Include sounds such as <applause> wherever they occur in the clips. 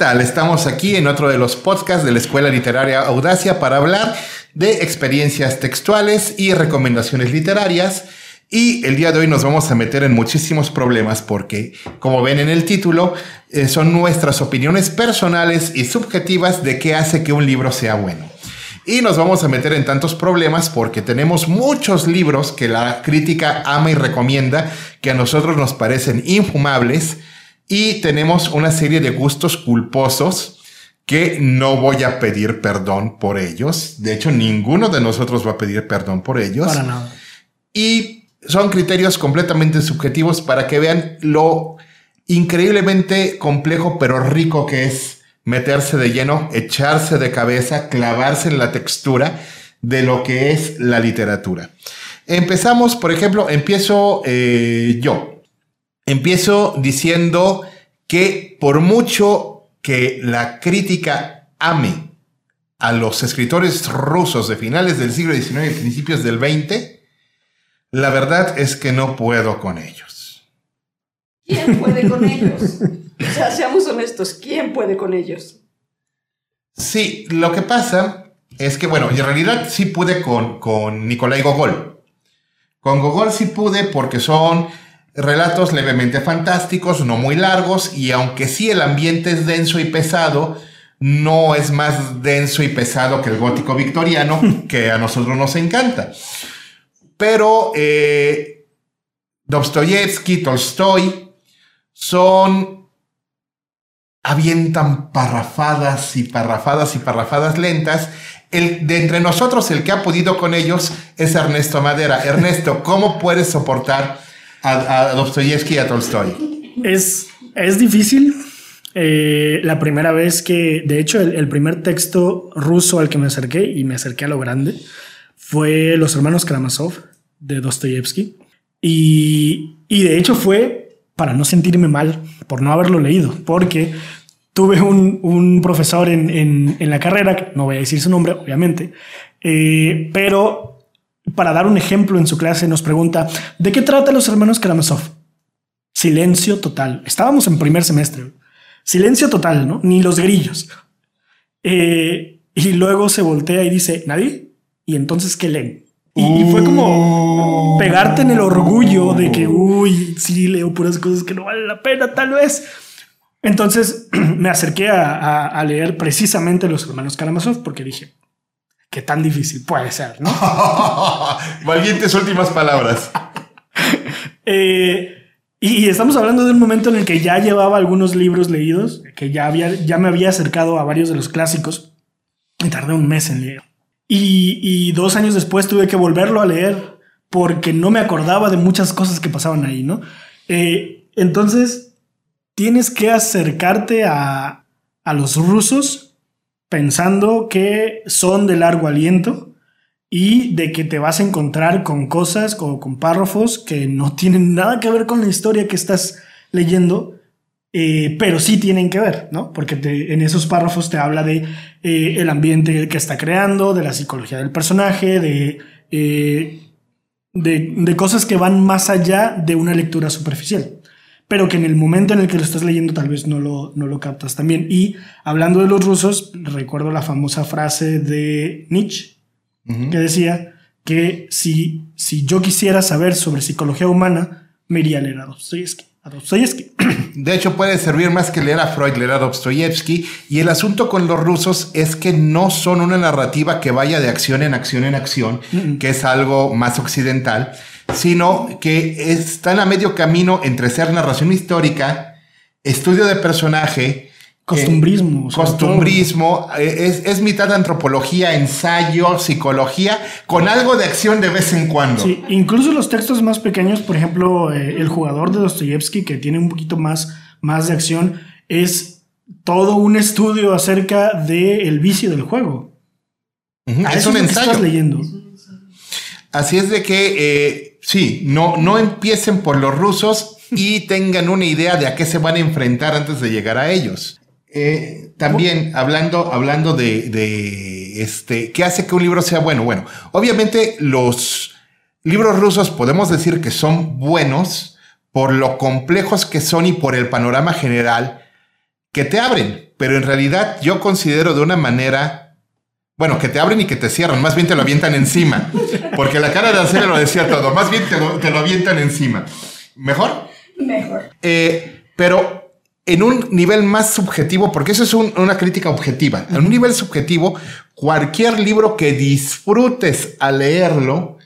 Estamos aquí en otro de los podcasts de la Escuela Literaria Audacia para hablar de experiencias textuales y recomendaciones literarias. Y el día de hoy nos vamos a meter en muchísimos problemas porque, como ven en el título, eh, son nuestras opiniones personales y subjetivas de qué hace que un libro sea bueno. Y nos vamos a meter en tantos problemas porque tenemos muchos libros que la crítica ama y recomienda, que a nosotros nos parecen infumables, y tenemos una serie de gustos culposos que no voy a pedir perdón por ellos. De hecho, ninguno de nosotros va a pedir perdón por ellos. Para nada. Y son criterios completamente subjetivos para que vean lo increíblemente complejo pero rico que es meterse de lleno, echarse de cabeza, clavarse en la textura de lo que es la literatura. Empezamos, por ejemplo, empiezo eh, yo. Empiezo diciendo que por mucho que la crítica ame a los escritores rusos de finales del siglo XIX y principios del XX, la verdad es que no puedo con ellos. ¿Quién puede con ellos? O sea, seamos honestos, ¿quién puede con ellos? Sí, lo que pasa es que, bueno, en realidad sí pude con, con Nikolai Gogol. Con Gogol sí pude porque son Relatos levemente fantásticos, no muy largos, y aunque sí el ambiente es denso y pesado, no es más denso y pesado que el gótico victoriano, <laughs> que a nosotros nos encanta. Pero eh, Dostoyevsky, Tolstoy, son avientan parrafadas y parrafadas y parrafadas lentas. El, de entre nosotros, el que ha podido con ellos es Ernesto Madera. Ernesto, <laughs> ¿cómo puedes soportar a, Dostoyevsky y a Tolstoy? Es, es difícil. Eh, la primera vez que, de hecho, el, primer texto ruso al que me acerqué, y me acerqué a lo grande, fue Los hermanos Karamazov de Dostoyevsky. Y, y de hecho fue para no sentirme mal por no haberlo leído, porque tuve un, un profesor en, en, en, la carrera, no voy a decir su nombre, obviamente, eh, pero para dar un ejemplo en su clase, nos pregunta, ¿de qué trata los hermanos Karamazov? Silencio total. Estábamos en primer semestre. Silencio total, ¿no? Ni los grillos. Eh, y luego se voltea y dice, ¿nadie? Y entonces, ¿qué leen? Y, fue como pegarte en el orgullo de que, uy, sí, leo puras cosas que no valen la pena, tal vez. Entonces <clears throat> me acerqué a, a leer precisamente los hermanos Karamazov porque dije, qué tan difícil puede ser, ¿no? <laughs> Valientes últimas palabras. <laughs> Eh, y estamos hablando de un momento en el que ya llevaba algunos libros leídos, que ya, había, ya me había acercado a varios de los clásicos y tardé un mes en leer. Y, dos años después tuve que volverlo a leer porque no me acordaba de muchas cosas que pasaban ahí, ¿no? Eh, entonces, tienes que acercarte a, a los rusos pensando que son de largo aliento y de que te vas a encontrar con cosas o con párrafos que no tienen nada que ver con la historia que estás leyendo, eh, pero sí tienen que ver, ¿no? Porque en esos párrafos te habla de eh, el ambiente que está creando, de la psicología del personaje, de, eh, de, de cosas que van más allá de una lectura superficial pero que en el momento en el que lo estás leyendo tal vez no lo, no lo captas también. Y hablando de los rusos, recuerdo la famosa frase de Nietzsche, que decía que si, si yo quisiera saber sobre psicología humana, me iría a leer a Dostoyevsky. A Dostoyevsky. <clears throat> De hecho, puede servir más que leer a Freud, leer a Dostoyevsky. Y el asunto con los rusos es que no son una narrativa que vaya de acción en acción en acción, que es algo más occidental, sino que están a medio camino entre ser narración histórica, estudio de personaje, Costumbrismo. Eh, costumbrismo. Eh, es, mitad antropología, ensayo, psicología, con algo de acción de vez en cuando. Sí, incluso los textos más pequeños, por ejemplo, eh, El jugador de Dostoyevsky, que tiene un poquito más, más de acción, es todo un estudio acerca del vicio del juego. es un ensayo. estás leyendo. Así es de que Sí, no, no empiecen por los rusos y <laughs> tengan una idea de a qué se van a enfrentar antes de llegar a ellos. Eh, también hablando, hablando de, de, este, ¿qué hace que un libro sea bueno? Bueno, obviamente los libros rusos podemos decir que son buenos por lo complejos que son y por el panorama general que te abren. pero en realidad yo considero de una manera, bueno, que te abren y que te cierran, más bien te lo avientan encima, <laughs> porque la cara de Arcelia lo decía todo, más bien te lo, te lo avientan encima. ¿Mejor? Mejor. Eh, pero en un nivel más subjetivo, porque eso es un- una crítica objetiva, en un nivel subjetivo, cualquier libro que disfrutes al leerlo,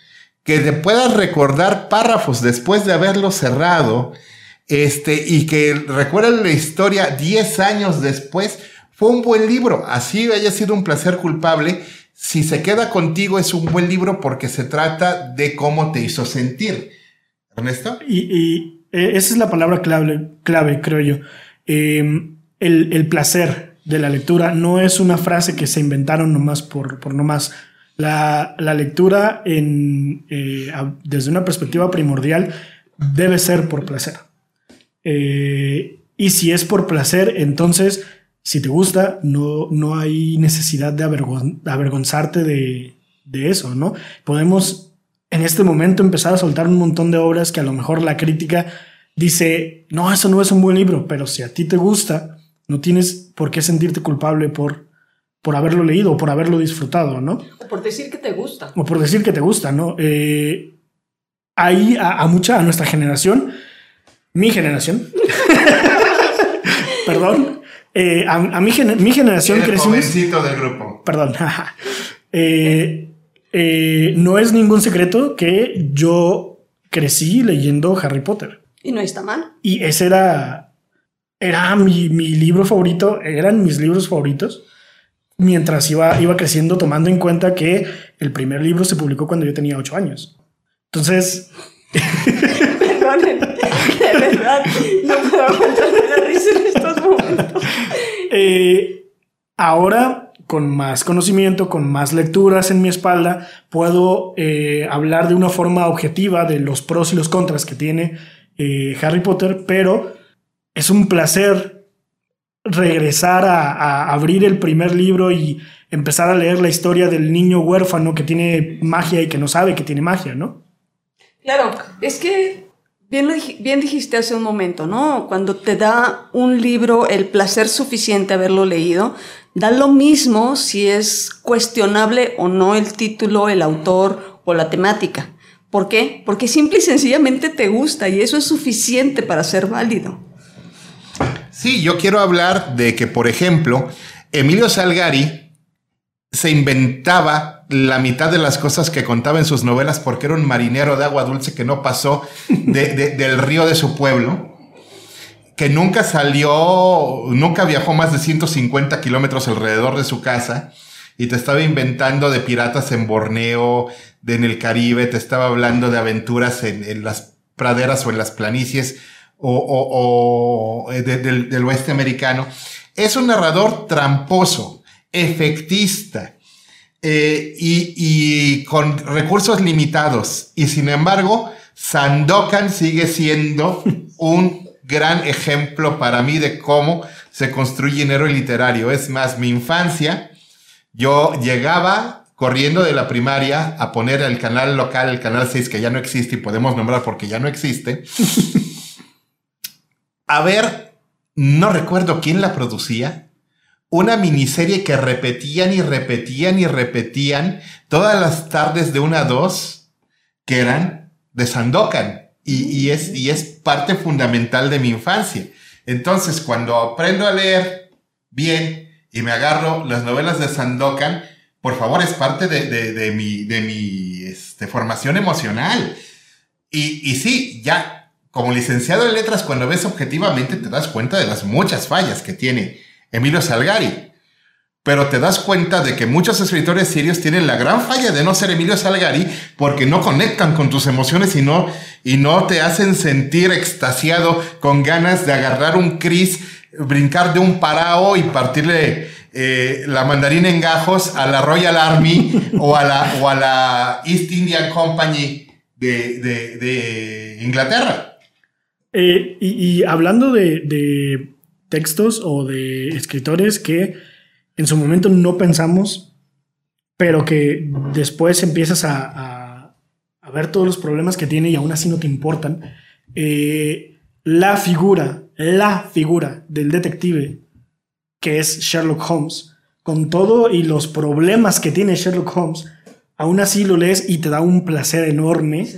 que te puedas recordar párrafos después de haberlo cerrado, este, y que recuerdes la historia 10 años después, fue un buen libro. Así haya sido un placer culpable. Si se queda contigo, es un buen libro porque se trata de cómo te hizo sentir. Ernesto. Y, y, eh, esa es la palabra clave, clave creo yo. Eh, el, el placer de la lectura no es una frase que se inventaron nomás por, por nomás. La, la lectura en, eh, desde una perspectiva primordial debe ser por placer. Eh, y si es por placer, entonces, si te gusta, no, no hay necesidad de avergon- avergonzarte de, de eso, ¿no? Podemos en este momento empezar a soltar un montón de obras que a lo mejor la crítica dice, no, eso no es un buen libro, pero si a ti te gusta, no tienes por qué sentirte culpable por, por haberlo leído o por haberlo disfrutado, ¿no? O por decir que te gusta. o por decir que te gusta, ¿no? Eh, ahí a, a mucha, a nuestra generación, mi generación, <laughs> perdón, eh, a, a mi, gene- mi generación El crecimos, jovencito del grupo. perdón, <laughs> Eh, eh, no es ningún secreto que yo crecí leyendo Harry Potter Y no está mal. y ese era, era mi, mi libro favorito, eran mis libros favoritos. Mientras iba, iba creciendo, tomando en cuenta que el primer libro se publicó cuando yo tenía ocho años. Entonces, <laughs> Perdonen, de verdad, no puedo aguantarme la risa en estos. <laughs> eh, ahora, con más conocimiento, con más lecturas en mi espalda, puedo eh, hablar de una forma objetiva de los pros y los contras que tiene eh, Harry Potter, pero es un placer regresar a, a abrir el primer libro y empezar a leer la historia del niño huérfano que tiene magia y que no sabe que tiene magia, ¿no? Claro, es que bien, dijiste hace un momento, ¿no? Cuando te da un libro el placer suficiente haberlo leído, da lo mismo si es cuestionable o no el título, el autor o la temática. ¿Por qué? Porque simple y sencillamente te gusta y eso es suficiente para ser válido. Sí, yo quiero hablar de que, por ejemplo, Emilio Salgari se inventaba la mitad de las cosas que contaba en sus novelas porque era un marinero de agua dulce que no pasó de- de- <laughs> del río de su pueblo, que nunca salió, nunca viajó más de 150 kilómetros alrededor de su casa y te estaba inventando de piratas en Borneo, de en el Caribe, te estaba hablando de aventuras en, en las praderas o en las planicies o, o- o, eh, de- del, del oeste americano. Es un narrador tramposo, efectista eh, y, y con recursos limitados. Y sin embargo, Sandokan sigue siendo <laughs> un gran ejemplo para mí de cómo se construye un héroe literario. Es más, mi infancia, yo llegaba corriendo de la primaria a poner el canal local, el canal 6, que ya no existe y podemos nombrar porque ya no existe, <laughs> a ver, no recuerdo quién la producía, una miniserie que repetían y repetían y repetían todas las tardes de una a dos, que eran de Sandokan. Y, y es, y es parte fundamental de mi infancia. Entonces, cuando aprendo a leer bien y me agarro las novelas de Sandokan, por favor, es parte de, de- de mi, de mi este, formación emocional. Y, y sí, ya como licenciado en letras, cuando ves objetivamente, te das cuenta de las muchas fallas que tiene Emilio Salgari. Pero te das cuenta de que muchos escritores serios tienen la gran falla de no ser Emilio Salgari porque no conectan con tus emociones y no, y no te hacen sentir extasiado con ganas de agarrar un Cris, brincar de un parao y partirle eh, la mandarina en gajos a la Royal Army o, a la, East Indian Company de, Inglaterra. Eh, y, hablando de textos o de escritores que en su momento no pensamos, pero que después empiezas a, ver todos los problemas que tiene y aún así no te importan, eh, la figura, la figura del detective que es Sherlock Holmes, con todo y los problemas que tiene Sherlock Holmes, aún así lo lees y te da un placer enorme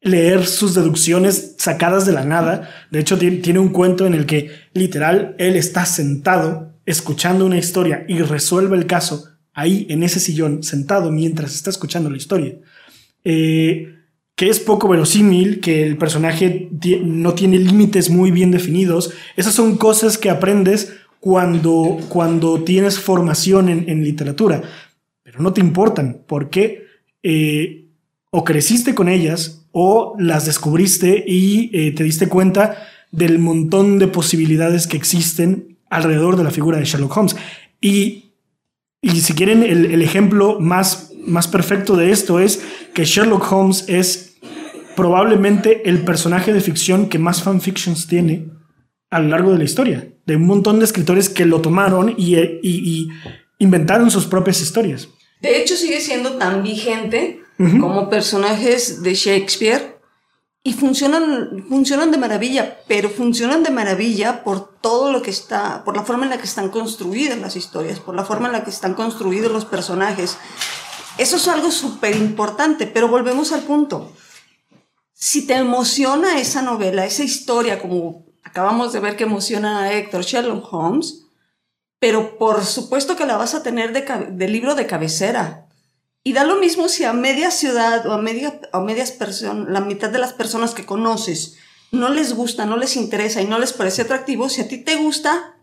leer sus deducciones sacadas de la nada. De hecho, tiene un cuento en el que literal él está sentado escuchando una historia y resuelve el caso ahí en ese sillón sentado mientras está escuchando la historia. Eh, que es poco verosímil, que el personaje no tiene límites muy bien definidos. Esas son cosas que aprendes cuando, cuando tienes formación en, literatura, pero no te importan porque eh, o creciste con ellas o las descubriste y eh, te diste cuenta del montón de posibilidades que existen alrededor de la figura de Sherlock Holmes. Y, y si quieren, el, el ejemplo más, más perfecto de esto es que Sherlock Holmes es probablemente el personaje de ficción que más fanfictions tiene a lo largo de la historia, de un montón de escritores que lo tomaron y, y, inventaron sus propias historias. De hecho, sigue siendo tan vigente como personajes de Shakespeare y funcionan, funcionan de maravilla, pero funcionan de maravilla por todo lo que está, por la forma en la que están construidas las historias, por la forma en la que están construidos los personajes. Eso es algo súper importante, pero volvemos al punto. Si te emociona esa novela, esa historia, como acabamos de ver que emociona a Héctor Sherlock Holmes, pero por supuesto que la vas a tener de, libro de cabecera. Y da lo mismo si a media ciudad o a, media, a medias personas, la mitad de las personas que conoces no les gusta, no les interesa y no les parece atractivo, si a ti te gusta,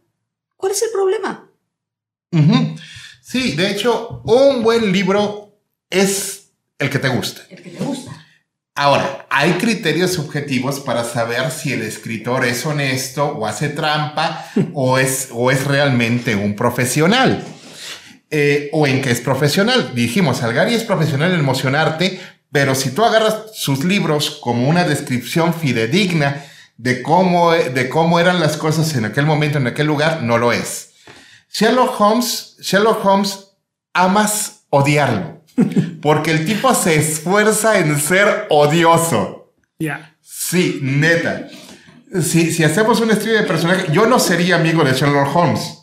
¿cuál es el problema? Sí, de hecho, un buen libro es el que te gusta. El que te gusta. Ahora, hay criterios subjetivos para saber si el escritor es honesto o hace trampa <laughs> o, es, o es realmente un profesional. Eh, o en qué es profesional. Dijimos, Algari es profesional en emocionarte, pero si tú agarras sus libros como una descripción fidedigna de cómo, de cómo eran las cosas en aquel momento, en aquel lugar, no lo es. Sherlock Holmes, Sherlock Holmes, amas odiarlo <laughs> porque el tipo se esfuerza en ser odioso. Ya. Sí, neta. Si, si hacemos un estudio de personaje, yo no sería amigo de Sherlock Holmes.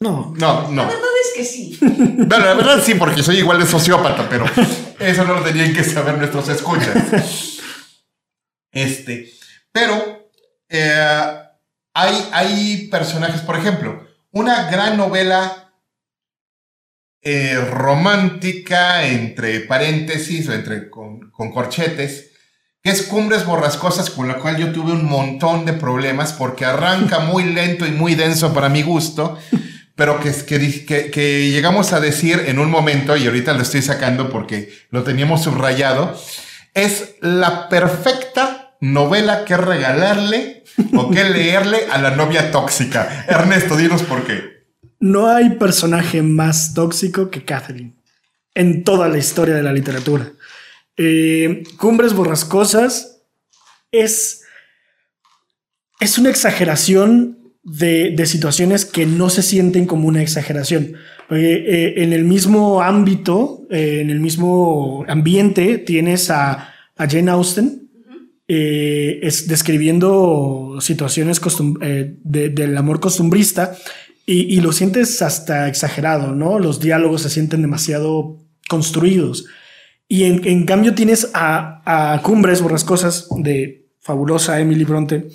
No. No, no. La verdad es que sí. Bueno, la verdad sí, porque soy igual de sociópata, pero eso no lo tenían que saber nuestros escuchas. Este, pero eh, hay, hay personajes, por ejemplo, una gran novela eh, romántica, entre paréntesis o entre con, corchetes, que es Cumbres Borrascosas, con la cual yo tuve un montón de problemas porque arranca muy lento y muy denso para mi gusto, pero que, que, llegamos a decir en un momento, y ahorita lo estoy sacando porque lo teníamos subrayado, es la perfecta novela que regalarle o que leerle a la novia tóxica. Ernesto, dinos por qué. No hay personaje más tóxico que Catherine en toda la historia de la literatura. Eh, Cumbres Borrascosas es, es una exageración de, situaciones que no se sienten como una exageración. Eh, en el mismo ámbito, eh, en el mismo ambiente, tienes a, Jane Austen, es describiendo situaciones del amor costumbrista y, lo sientes hasta exagerado, ¿no? Los diálogos se sienten demasiado construidos. Y en, cambio tienes a, a, Cumbres Borrascosas de fabulosa Emily Bronte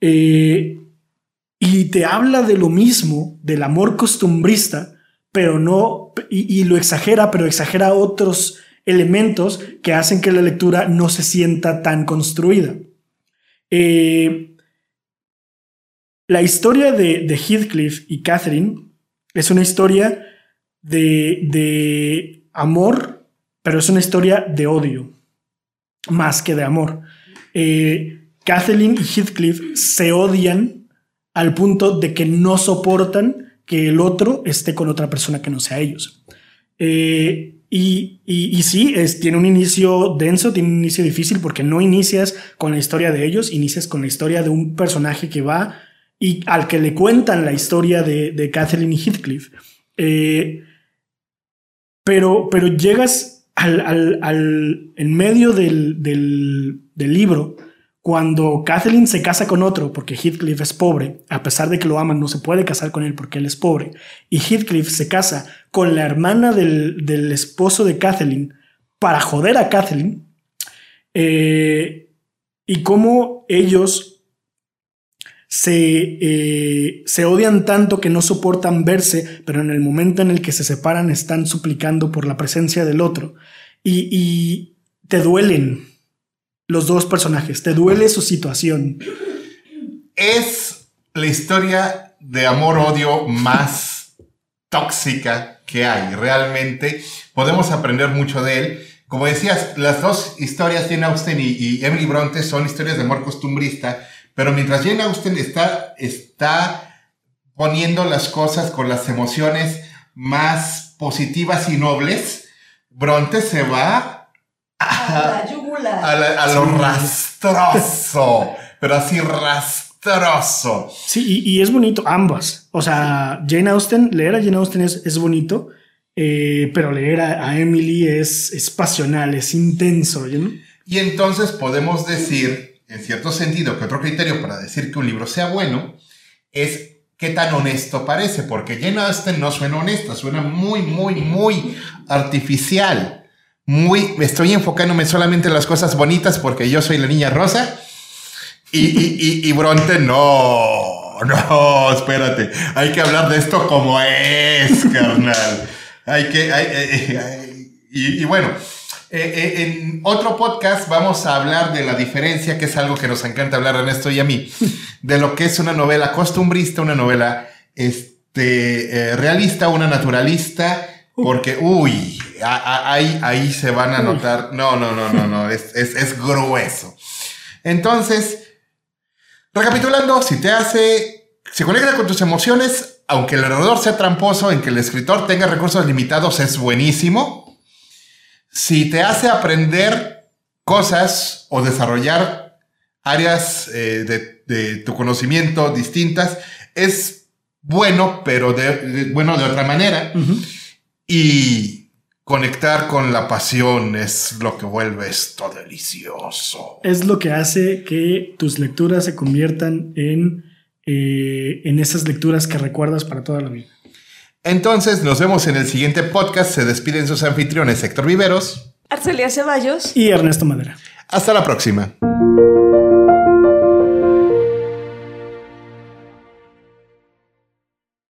eh, y te habla de lo mismo, del amor costumbrista, pero no, y, lo exagera, pero exagera otros elementos que hacen que la lectura no se sienta tan construida. Eh, la historia de, Heathcliff y Catherine es una historia de, amor, pero es una historia de odio, más que de amor. Eh, Catherine y Heathcliff se odian al punto de que no soportan que el otro esté con otra persona que no sea ellos. Eh, y, y, sí, tiene un inicio denso, tiene un inicio difícil porque no inicias con la historia de ellos, inicias con la historia de un personaje que va y al que le cuentan la historia de, de y Heathcliff. Eh, pero, pero llegas al, al, al, en medio del, del libro cuando Kathleen se casa con otro, porque Heathcliff es pobre, a pesar de que lo aman, no se puede casar con él porque él es pobre, y Heathcliff se casa con la hermana del, del esposo de Kathleen para joder a Kathleen, eh, y cómo ellos se, eh, se odian tanto que no soportan verse, pero en el momento en el que se separan están suplicando por la presencia del otro. Y, y te duelen los dos personajes, te duele su situación. Es la historia de amor-odio más tóxica que hay. Realmente podemos aprender mucho de él. Como decías, las dos historias, Jane Austen y, y Emily Bronte, son historias de amor costumbrista, pero mientras Jane Austen está, está poniendo las cosas con las emociones más positivas y nobles, Bronte se va A. a, la- a lo rastroso, pero así rastroso. Sí, y, y es bonito, ambas. O sea, Jane Austen, leer a Jane Austen es, es bonito, eh, pero leer a, a Emily es, es pasional, es intenso. ¿no? Y entonces podemos decir, en cierto sentido, que otro criterio para decir que un libro sea bueno es qué tan honesto parece, porque Jane Austen no suena honesta, suena muy, muy, muy artificial. Muy, estoy enfocándome solamente en las cosas bonitas porque yo soy la niña rosa. Y, y, y, y Bronte, no, no, espérate. Hay que hablar de esto como es, carnal. Hay que, hay- hay- hay- y, y bueno, eh, eh, en otro podcast vamos a hablar de la diferencia, que es algo que nos encanta hablar a Ernesto y a mí, de lo que es una novela costumbrista, una novela este, eh, realista, una naturalista, porque, uy, ahí, ahí se van a notar, no, no, no, no, no, es, es, es grueso. Entonces, recapitulando, si te hace, se conecta con tus emociones, aunque el narrador sea tramposo, en que el escritor tenga recursos limitados, es buenísimo. Si te hace aprender cosas o desarrollar áreas eh, de, de tu conocimiento distintas, es bueno, pero de, de- bueno de otra manera. Y conectar con la pasión es lo que vuelve esto delicioso. Es lo que hace que tus lecturas se conviertan en, eh, en esas lecturas que recuerdas para toda la vida. Entonces, nos vemos en el siguiente podcast. Se despiden sus anfitriones Héctor Viveros. Arcelia Ceballos. Y Ernesto Madera. Hasta la próxima.